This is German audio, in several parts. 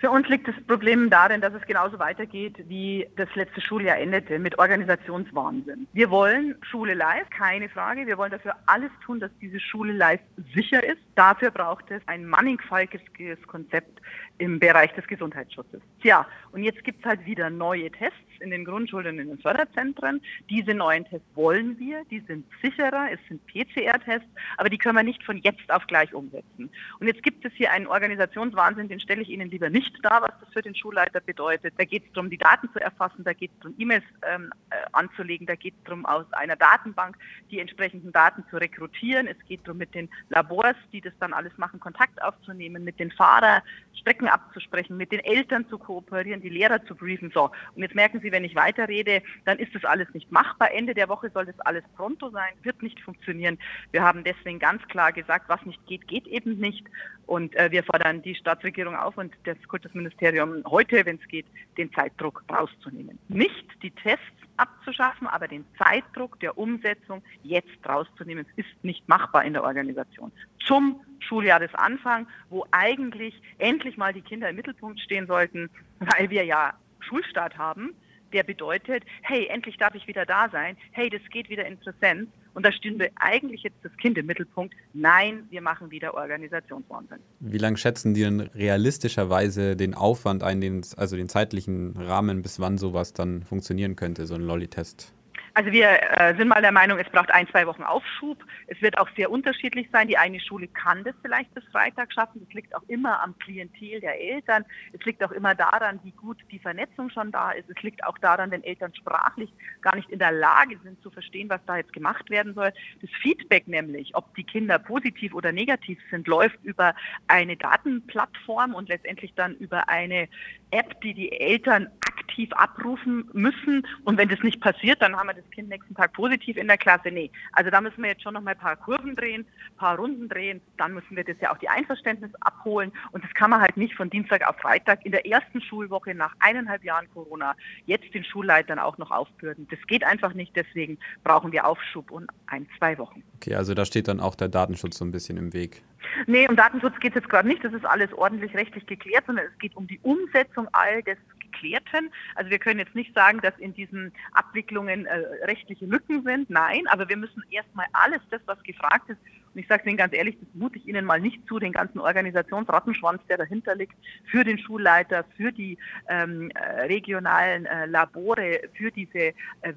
Für uns liegt das Problem darin, dass es genauso weitergeht, wie das letzte Schuljahr endete, mit Organisationswahnsinn. Wir wollen Schule live, keine Frage. Wir wollen dafür alles tun, dass diese Schule live sicher ist. Dafür braucht es ein mannigfaltiges Konzept im Bereich des Gesundheitsschutzes. Tja, und jetzt gibt es halt wieder neue Tests in den Grundschulen und in den Förderzentren. Diese neuen Tests wollen wir, die sind sicherer, es sind PCR-Tests, aber die können wir nicht von jetzt auf gleich umsetzen. Und jetzt gibt es hier einen Organisationswahnsinn, den stelle ich Ihnen lieber nicht dar, was das für den Schulleiter bedeutet. Da geht es darum, die Daten zu erfassen, da geht es darum, E-Mails ähm, äh, anzulegen, da geht es darum, aus einer Datenbank die entsprechenden Daten zu rekrutieren. Es geht darum, mit den Labors, die das dann alles machen, Kontakt aufzunehmen, mit den Fahrern Strecken abzusprechen, mit den Eltern zu kooperieren, die Lehrer zu briefen. So, und jetzt merken Sie, wenn ich weiterrede, dann ist das alles nicht machbar. Ende der Woche soll das alles pronto sein, wird nicht funktionieren. Wir haben deswegen ganz klar gesagt, was nicht geht, geht eben nicht. Und äh, wir fordern die Staatsregierung auf und das Kultusministerium heute, wenn es geht, den Zeitdruck rauszunehmen. Nicht die Tests abzuschaffen, aber den Zeitdruck der Umsetzung jetzt rauszunehmen, ist nicht machbar in der Organisation. Zum Schuljahresanfang, wo eigentlich endlich mal die Kinder im Mittelpunkt stehen sollten, weil wir ja Schulstart haben, der bedeutet, hey, endlich darf ich wieder da sein, hey, das geht wieder in Präsenz. Und da stünde eigentlich jetzt das Kind im Mittelpunkt. Nein, wir machen wieder Organisationswahnsinn. Wie lange schätzen die denn realistischerweise den Aufwand ein, den, also den zeitlichen Rahmen, bis wann sowas dann funktionieren könnte, so ein Lolli-Test? Also wir äh, sind mal der Meinung, es braucht ein, zwei Wochen Aufschub. Es wird auch sehr unterschiedlich sein. Die eine Schule kann das vielleicht bis Freitag schaffen. Das liegt auch immer am Klientel der Eltern. Es liegt auch immer daran, wie gut die Vernetzung schon da ist. Es liegt auch daran, wenn Eltern sprachlich gar nicht in der Lage sind zu verstehen, was da jetzt gemacht werden soll. Das Feedback nämlich, ob die Kinder positiv oder negativ sind, läuft über eine Datenplattform und letztendlich dann über eine App, die die Eltern aktiv abrufen müssen. Und wenn das nicht passiert, dann haben wir das Kind nächsten Tag positiv in der Klasse. Nee, also da müssen wir jetzt schon noch mal ein paar Kurven drehen, ein paar Runden drehen. Dann müssen wir das ja auch die Einverständnis abholen. Und das kann man halt nicht von Dienstag auf Freitag in der ersten Schulwoche nach eineinhalb Jahren Corona jetzt den Schulleitern auch noch aufbürden. Das geht einfach nicht. Deswegen brauchen wir Aufschub und ein, zwei Wochen. Okay, also da steht dann auch der Datenschutz so ein bisschen im Weg. Nee, um Datenschutz geht es jetzt gerade nicht. Das ist alles ordentlich rechtlich geklärt, sondern es geht um die Umsetzung all des Geklärten. Also wir können jetzt nicht sagen, dass in diesen Abwicklungen äh, rechtliche Lücken sind. Nein, aber wir müssen erstmal alles das, was gefragt ist, und ich sage Ihnen ganz ehrlich, das mute ich Ihnen mal nicht zu, den ganzen Organisationsrattenschwanz, der dahinter liegt, für den Schulleiter, für die ähm, äh, regionalen äh, Labore, für diese äh,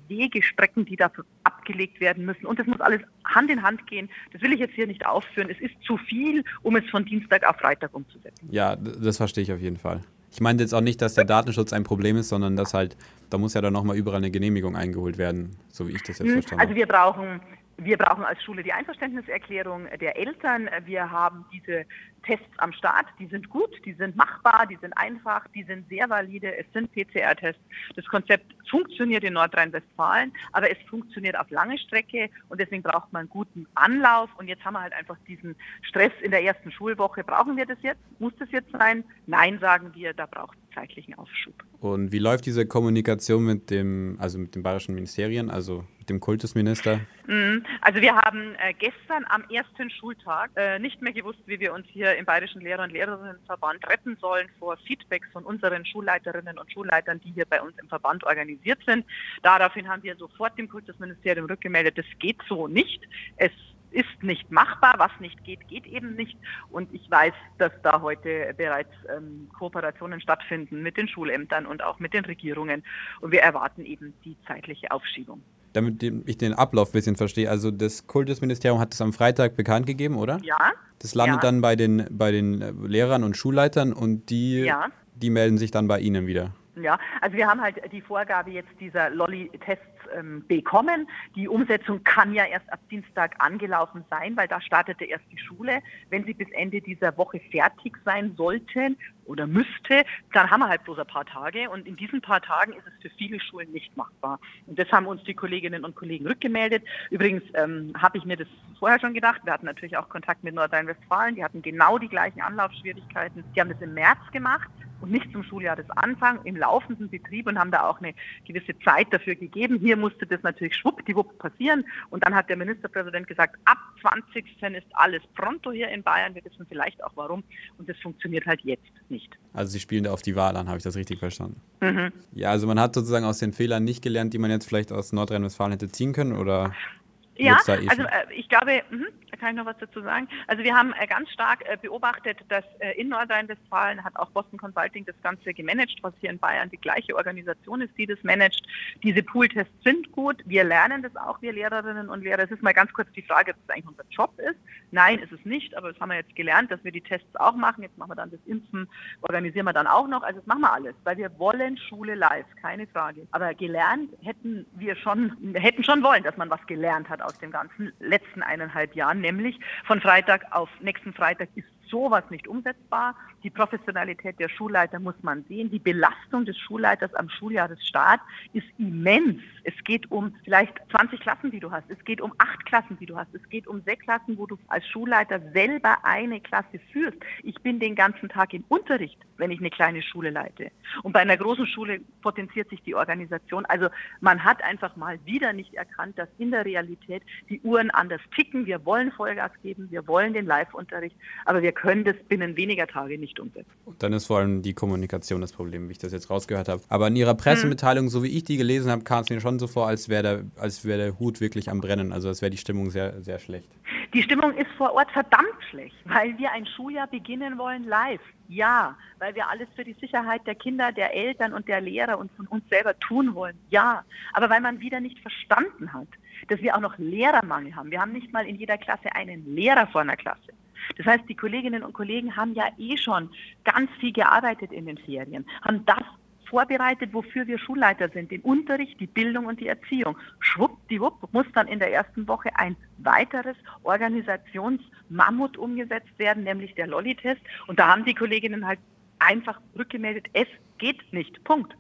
Wegestrecken, die dafür abgelegt werden müssen. Und das muss alles Hand in Hand gehen. Das will ich jetzt hier nicht aufführen. Es ist zu viel, um es von Dienstag auf Freitag umzusetzen. Ja, das verstehe ich auf jeden Fall. Ich meine jetzt auch nicht, dass der Datenschutz ein Problem ist, sondern dass halt, da muss ja dann nochmal überall eine Genehmigung eingeholt werden, so wie ich das jetzt hm, verstanden habe. Also wir brauchen wir brauchen als Schule die Einverständniserklärung der Eltern. Wir haben diese Tests am Start, die sind gut, die sind machbar, die sind einfach, die sind sehr valide, es sind PCR-Tests. Das Konzept funktioniert in Nordrhein-Westfalen, aber es funktioniert auf lange Strecke und deswegen braucht man einen guten Anlauf und jetzt haben wir halt einfach diesen Stress in der ersten Schulwoche. Brauchen wir das jetzt? Muss das jetzt sein? Nein, sagen wir, da braucht zeitlichen Aufschub. Und wie läuft diese Kommunikation mit dem, also mit den bayerischen Ministerien, also mit dem Kultusminister? Mhm. Also wir haben äh, gestern am ersten Schultag äh, nicht mehr gewusst, wie wir uns hier im Bayerischen Lehrer- und Lehrerinnenverband retten sollen vor Feedbacks von unseren Schulleiterinnen und Schulleitern, die hier bei uns im Verband organisiert sind. Daraufhin haben wir sofort dem Kultusministerium rückgemeldet, das geht so nicht. Es ist nicht machbar. Was nicht geht, geht eben nicht. Und ich weiß, dass da heute bereits ähm, Kooperationen stattfinden mit den Schulämtern und auch mit den Regierungen. Und wir erwarten eben die zeitliche Aufschiebung damit ich den Ablauf ein bisschen verstehe. Also das Kultusministerium hat es am Freitag bekannt gegeben, oder? Ja. Das landet ja. dann bei den, bei den äh, Lehrern und Schulleitern und die, ja. die melden sich dann bei Ihnen wieder. Ja, also wir haben halt die Vorgabe jetzt dieser Lolli-Tests ähm, bekommen. Die Umsetzung kann ja erst ab Dienstag angelaufen sein, weil da startete erst die Schule. Wenn sie bis Ende dieser Woche fertig sein sollten oder müsste, dann haben wir halt bloß ein paar Tage. Und in diesen paar Tagen ist es für viele Schulen nicht machbar. Und das haben uns die Kolleginnen und Kollegen rückgemeldet. Übrigens ähm, habe ich mir das vorher schon gedacht. Wir hatten natürlich auch Kontakt mit Nordrhein-Westfalen. Die hatten genau die gleichen Anlaufschwierigkeiten. Die haben das im März gemacht und nicht zum Schuljahresanfang im laufenden Betrieb und haben da auch eine gewisse Zeit dafür gegeben. Hier musste das natürlich schwuppdiwupp passieren. Und dann hat der Ministerpräsident gesagt, ab 20. ist alles pronto hier in Bayern. Wir wissen vielleicht auch warum. Und das funktioniert halt jetzt nicht. Also Sie spielen da auf die Wahl an, habe ich das richtig verstanden? Mhm. Ja, also man hat sozusagen aus den Fehlern nicht gelernt, die man jetzt vielleicht aus Nordrhein-Westfalen hätte ziehen können, oder? Ja, eh also äh, ich glaube, mh, da kann ich noch was dazu sagen. Also wir haben äh, ganz stark äh, beobachtet, dass äh, in Nordrhein-Westfalen hat auch Boston Consulting das Ganze gemanagt, was hier in Bayern die gleiche Organisation ist, die das managt. Diese Pooltests sind gut. Wir lernen das auch, wir Lehrerinnen und Lehrer. Es ist mal ganz kurz die Frage, ob das eigentlich unser Job ist. Nein, ist es nicht, aber das haben wir jetzt gelernt, dass wir die Tests auch machen. Jetzt machen wir dann das Impfen, organisieren wir dann auch noch. Also das machen wir alles, weil wir wollen Schule live, keine Frage. Aber gelernt hätten wir schon, hätten schon wollen, dass man was gelernt hat aus den ganzen letzten eineinhalb Jahren, nämlich von Freitag auf nächsten Freitag ist sowas nicht umsetzbar. Die Professionalität der Schulleiter muss man sehen. Die Belastung des Schulleiters am Schuljahresstart ist immens. Es geht um vielleicht 20 Klassen, die du hast. Es geht um acht Klassen, die du hast. Es geht um sechs Klassen, wo du als Schulleiter selber eine Klasse führst. Ich bin den ganzen Tag im Unterricht, wenn ich eine kleine Schule leite. Und bei einer großen Schule potenziert sich die Organisation. Also man hat einfach mal wieder nicht erkannt, dass in der Realität die Uhren anders ticken. Wir wollen Vollgas geben, wir wollen den Live-Unterricht, aber wir können das binnen weniger Tage nicht umsetzen. Und dann ist vor allem die Kommunikation das Problem, wie ich das jetzt rausgehört habe. Aber in Ihrer Pressemitteilung, hm. so wie ich die gelesen habe, kam es mir schon so vor, als wäre der, wär der Hut wirklich am Brennen. Also als wäre die Stimmung sehr, sehr schlecht. Die Stimmung ist vor Ort verdammt schlecht, weil wir ein Schuljahr beginnen wollen live. Ja, weil wir alles für die Sicherheit der Kinder, der Eltern und der Lehrer und von uns selber tun wollen. Ja, aber weil man wieder nicht verstanden hat, dass wir auch noch Lehrermangel haben. Wir haben nicht mal in jeder Klasse einen Lehrer vor einer Klasse. Das heißt, die Kolleginnen und Kollegen haben ja eh schon ganz viel gearbeitet in den Ferien, haben das vorbereitet, wofür wir Schulleiter sind, den Unterricht, die Bildung und die Erziehung. Schwuppdiwupp muss dann in der ersten Woche ein weiteres Organisationsmammut umgesetzt werden, nämlich der Lolli-Test. Und da haben die Kolleginnen halt einfach rückgemeldet, es geht nicht. Punkt.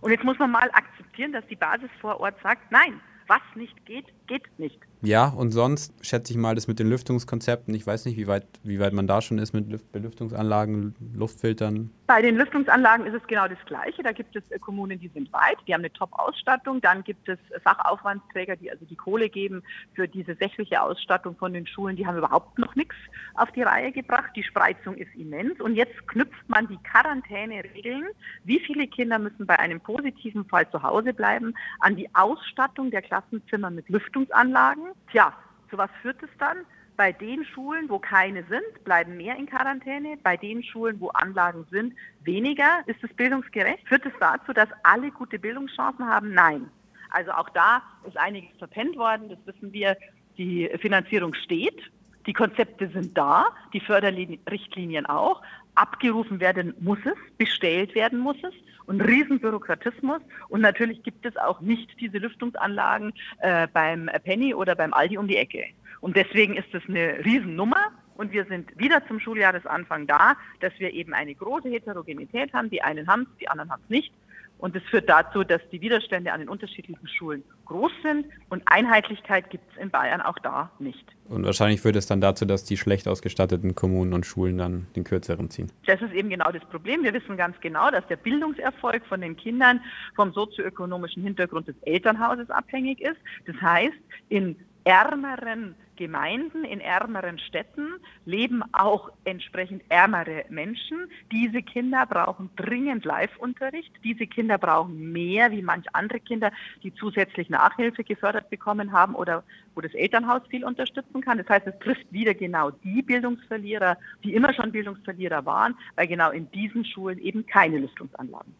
Und jetzt muss man mal akzeptieren, dass die Basis vor Ort sagt, nein, was nicht geht, geht nicht. Ja, und sonst schätze ich mal das mit den Lüftungskonzepten. Ich weiß nicht, wie weit, wie weit man da schon ist mit Belüftungsanlagen, Luftfiltern. Bei den Lüftungsanlagen ist es genau das Gleiche. Da gibt es äh, Kommunen, die sind weit, die haben eine Top-Ausstattung. Dann gibt es Fachaufwandsträger, die also die Kohle geben für diese sächliche Ausstattung von den Schulen. Die haben überhaupt noch nichts auf die Reihe gebracht. Die Spreizung ist immens. Und jetzt knüpft man die Quarantäneregeln. Wie viele Kinder müssen bei einem positiven Fall zu Hause bleiben? An die Ausstattung der Klassenzimmer mit Lüftungsanlagen. Tja, zu was führt es dann? Bei den Schulen, wo keine sind, bleiben mehr in Quarantäne. Bei den Schulen, wo Anlagen sind, weniger. Ist es bildungsgerecht? Führt es dazu, dass alle gute Bildungschancen haben? Nein. Also auch da ist einiges verpennt worden. Das wissen wir. Die Finanzierung steht. Die Konzepte sind da, die Förderrichtlinien auch. Abgerufen werden muss es, bestellt werden muss es und Riesenbürokratismus. Und natürlich gibt es auch nicht diese Lüftungsanlagen äh, beim Penny oder beim Aldi um die Ecke. Und deswegen ist es eine Riesennummer. Und wir sind wieder zum Schuljahresanfang da, dass wir eben eine große Heterogenität haben. Die einen haben es, die anderen haben es nicht. Und das führt dazu, dass die Widerstände an den unterschiedlichen Schulen groß sind und Einheitlichkeit gibt es in Bayern auch da nicht. Und wahrscheinlich führt es dann dazu, dass die schlecht ausgestatteten Kommunen und Schulen dann den kürzeren ziehen. Das ist eben genau das Problem. Wir wissen ganz genau, dass der Bildungserfolg von den Kindern vom sozioökonomischen Hintergrund des Elternhauses abhängig ist. Das heißt, in ärmeren Gemeinden, in ärmeren Städten leben auch entsprechend ärmere Menschen. Diese Kinder brauchen dringend Live-Unterricht. Diese Kinder brauchen mehr wie manch andere Kinder, die zusätzlich Nachhilfe gefördert bekommen haben oder wo das Elternhaus viel unterstützen kann. Das heißt, es trifft wieder genau die Bildungsverlierer, die immer schon Bildungsverlierer waren, weil genau in diesen Schulen eben keine Lüftungsanlagen